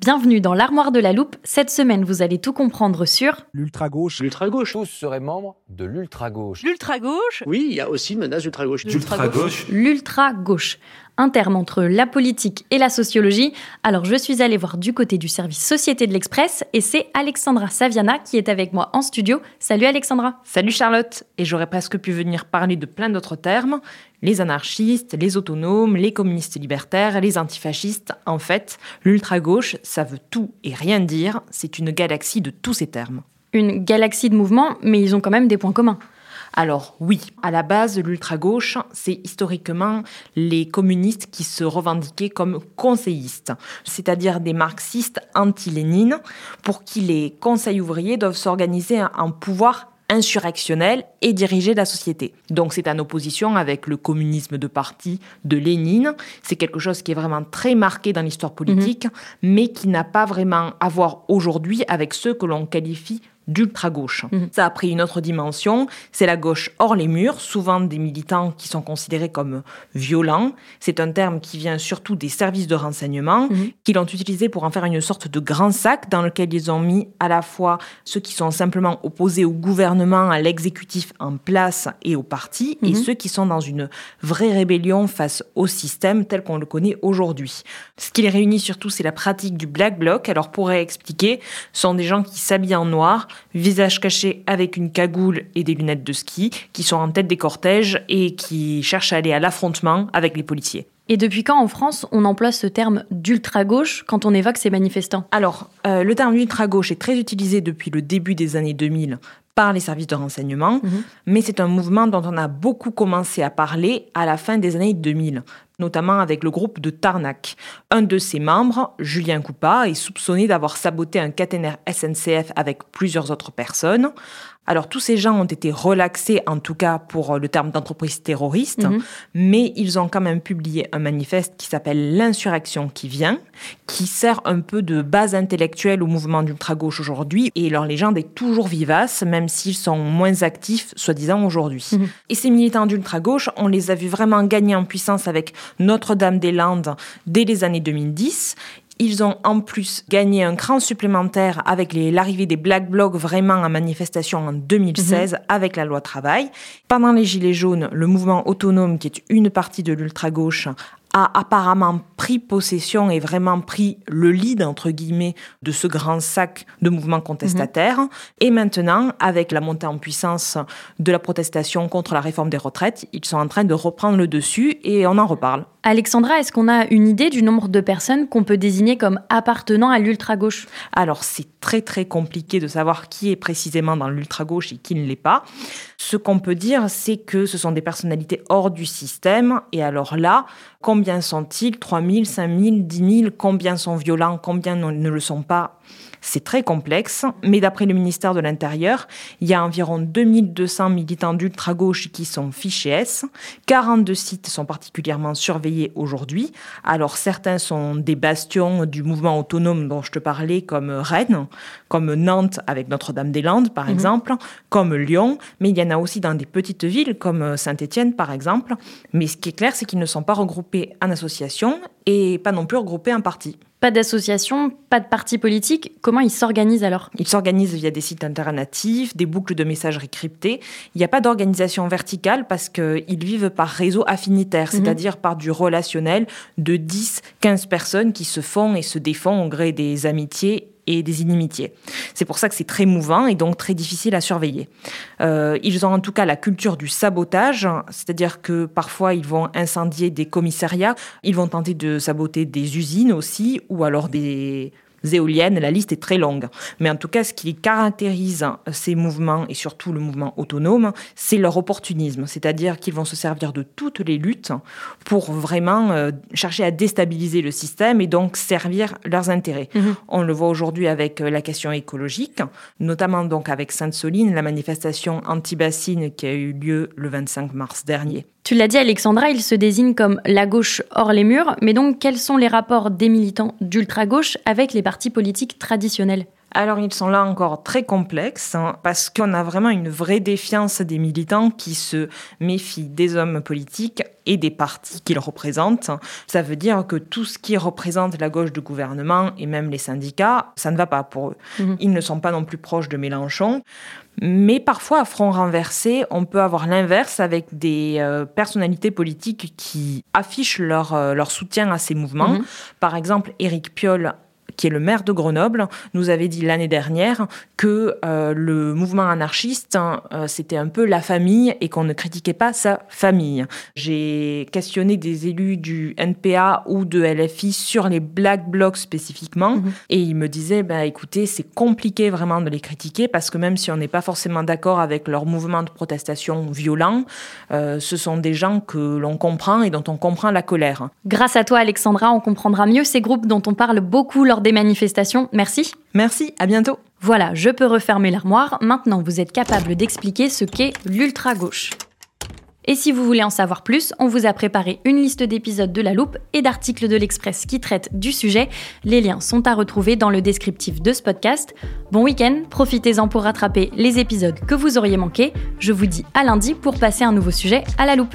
Bienvenue dans l'armoire de la loupe. Cette semaine, vous allez tout comprendre sur L'ultra-gauche. L'ultra-gauche. Tous seraient membres de l'ultra-gauche. L'ultra-gauche Oui, il y a aussi une menace d'ultra-gauche. L'ultra-gauche. l'ultra-gauche, un terme entre la politique et la sociologie. Alors, je suis allée voir du côté du service Société de l'Express et c'est Alexandra Saviana qui est avec moi en studio. Salut Alexandra. Salut Charlotte Et j'aurais presque pu venir parler de plein d'autres termes. Les anarchistes, les autonomes, les communistes libertaires, les antifascistes. En fait, l'ultra-gauche, ça veut tout et rien dire. C'est une galaxie de tous ces termes. Une galaxie de mouvements, mais ils ont quand même des points communs. Alors oui, à la base, l'ultra-gauche, c'est historiquement les communistes qui se revendiquaient comme conseillistes, c'est-à-dire des marxistes anti-Lénine, pour qui les conseils ouvriers doivent s'organiser en pouvoir insurrectionnel et diriger la société. Donc c'est en opposition avec le communisme de parti de Lénine. C'est quelque chose qui est vraiment très marqué dans l'histoire politique, mais qui n'a pas vraiment à voir aujourd'hui avec ceux que l'on qualifie d'ultra-gauche. Ça a pris une autre dimension, c'est la gauche hors les murs, souvent des militants qui sont considérés comme violents. C'est un terme qui vient surtout des services de renseignement, qui l'ont utilisé pour en faire une sorte de grand sac dans lequel ils ont mis à la fois ceux qui sont simplement opposés au gouvernement, à l'exécutif en place et au parti, et ceux qui sont dans une vraie rébellion face au système tel qu'on le connaît aujourd'hui. Ce qui les réunit surtout, c'est la pratique du black bloc. Alors pour expliquer, ce sont des gens qui s'habillent en noir, visage caché avec une cagoule et des lunettes de ski, qui sont en tête des cortèges et qui cherchent à aller à l'affrontement avec les policiers. Et depuis quand en France on emploie ce terme d'ultra-gauche quand on évoque ces manifestants? Alors, euh, le terme ultra-gauche est très utilisé depuis le début des années 2000 par les services de renseignement, mais c'est un mouvement dont on a beaucoup commencé à parler à la fin des années 2000, notamment avec le groupe de Tarnac. Un de ses membres, Julien Coupa, est soupçonné d'avoir saboté un caténaire SNCF avec plusieurs autres personnes. Alors tous ces gens ont été relaxés, en tout cas pour le terme d'entreprise terroriste, mais ils ont quand même publié un manifeste qui s'appelle L'insurrection qui vient, qui sert un peu de base intellectuelle au mouvement d'ultra-gauche aujourd'hui, et leur légende est toujours vivace, même s'ils sont moins actifs, soi-disant, aujourd'hui. Et ces militants d'ultra-gauche, on les a vus vraiment gagner en puissance avec Notre-Dame-des-Landes dès les années 2010. Ils ont en plus gagné un cran supplémentaire avec l'arrivée des Black Blocs vraiment en manifestation en 2016 avec la loi travail. Pendant les Gilets jaunes, le mouvement autonome, qui est une partie de l'ultra-gauche, a apparemment pris possession et vraiment pris le lead, entre guillemets, de ce grand sac de mouvements contestataires. Et maintenant, avec la montée en puissance de la protestation contre la réforme des retraites, ils sont en train de reprendre le dessus et on en reparle. Alexandra, est-ce qu'on a une idée du nombre de personnes qu'on peut désigner comme appartenant à l'ultra-gauche? Alors, c'est très très compliqué de savoir qui est précisément dans l'ultra-gauche et qui ne l'est pas. Ce qu'on peut dire, c'est que ce sont des personnalités hors du système. Et alors là, combien sont-ils 3 000, 5 000, 10 000 Combien sont violents Combien ne ne le sont pas? C'est très complexe, mais d'après le ministère de l'Intérieur, il y a environ 2200 militants d'ultra-gauche qui sont fichés S. 42 sites sont particulièrement surveillés aujourd'hui. Alors certains sont des bastions du mouvement autonome dont je te parlais, comme Rennes, comme Nantes avec Notre-Dame-des-Landes par mhm. exemple, comme Lyon, mais il y en a aussi dans des petites villes comme Saint-Étienne par exemple. Mais ce qui est clair, c'est qu'ils ne sont pas regroupés en association et pas non plus regroupés en partis. Pas d'association, pas de parti politique. Comment ils s'organisent alors? Ils s'organisent via des sites alternatifs, des boucles de messagerie cryptées. Il n'y a pas d'organisation verticale parce qu'ils vivent par réseau affinitaire, mhm. c'est-à-dire par du relationnel de 10, 15 personnes qui se font et se défont au gré des amitiés et des inimitiés. C'est pour ça que c'est très mouvant et donc très difficile à surveiller. Euh, ils ont en tout cas la culture du sabotage, c'est-à-dire que parfois ils vont incendier des commissariats, ils vont tenter de saboter des usines aussi, ou alors des éoliennes, la liste est très longue. Mais en tout cas, ce qui caractérise ces mouvements, et surtout le mouvement autonome, c'est leur opportunisme. C'est-à-dire qu'ils vont se servir de toutes les luttes pour vraiment euh, chercher à déstabiliser le système et donc servir leurs intérêts. Mhm. On le voit aujourd'hui avec euh, la question écologique, notamment donc avec Sainte-Soline, la manifestation anti-bassine qui a eu lieu le 25 mars dernier. Tu l'as dit, Alexandra, il se désigne comme la gauche hors les murs. Mais donc, quels sont les rapports des militants d'ultra-gauche avec les partis politiques traditionnels? Alors ils sont là encore très complexes hein, parce qu'on a vraiment une vraie défiance des militants qui se méfient des hommes politiques et des partis qu'ils représentent. Ça veut dire que tout ce qui représente la gauche du gouvernement et même les syndicats, ça ne va pas pour eux. Mhm. Ils ne sont pas non plus proches de Mélenchon. Mais parfois, à front renversé, on peut avoir l'inverse avec des euh, personnalités politiques qui affichent leur, euh, leur soutien à ces mouvements. Mhm. Par exemple, Éric Piolle qui est le maire de Grenoble, nous avait dit l'année dernière que euh, le mouvement anarchiste, hein, c'était un peu la famille et qu'on ne critiquait pas sa famille. J'ai questionné des élus du NPA ou de LFI sur les Black Blocs spécifiquement mhm. et ils me disaient, bah, écoutez, c'est compliqué vraiment de les critiquer parce que même si on n'est pas forcément d'accord avec leur mouvement de protestation violent, euh, ce sont des gens que l'on comprend et dont on comprend la colère. Grâce à toi, Alexandra, on comprendra mieux ces groupes dont on parle beaucoup lors des manifestations. Merci. Merci, à bientôt. Voilà, je peux refermer l'armoire. Maintenant, vous êtes capable d'expliquer ce qu'est l'ultra-gauche. Et si vous voulez en savoir plus, on vous a préparé une liste d'épisodes de La Loupe et d'articles de l'Express qui traitent du sujet. Les liens sont à retrouver dans le descriptif de ce podcast. Bon week-end, profitez-en pour rattraper les épisodes que vous auriez manqués. Je vous dis à lundi pour passer un nouveau sujet à La Loupe.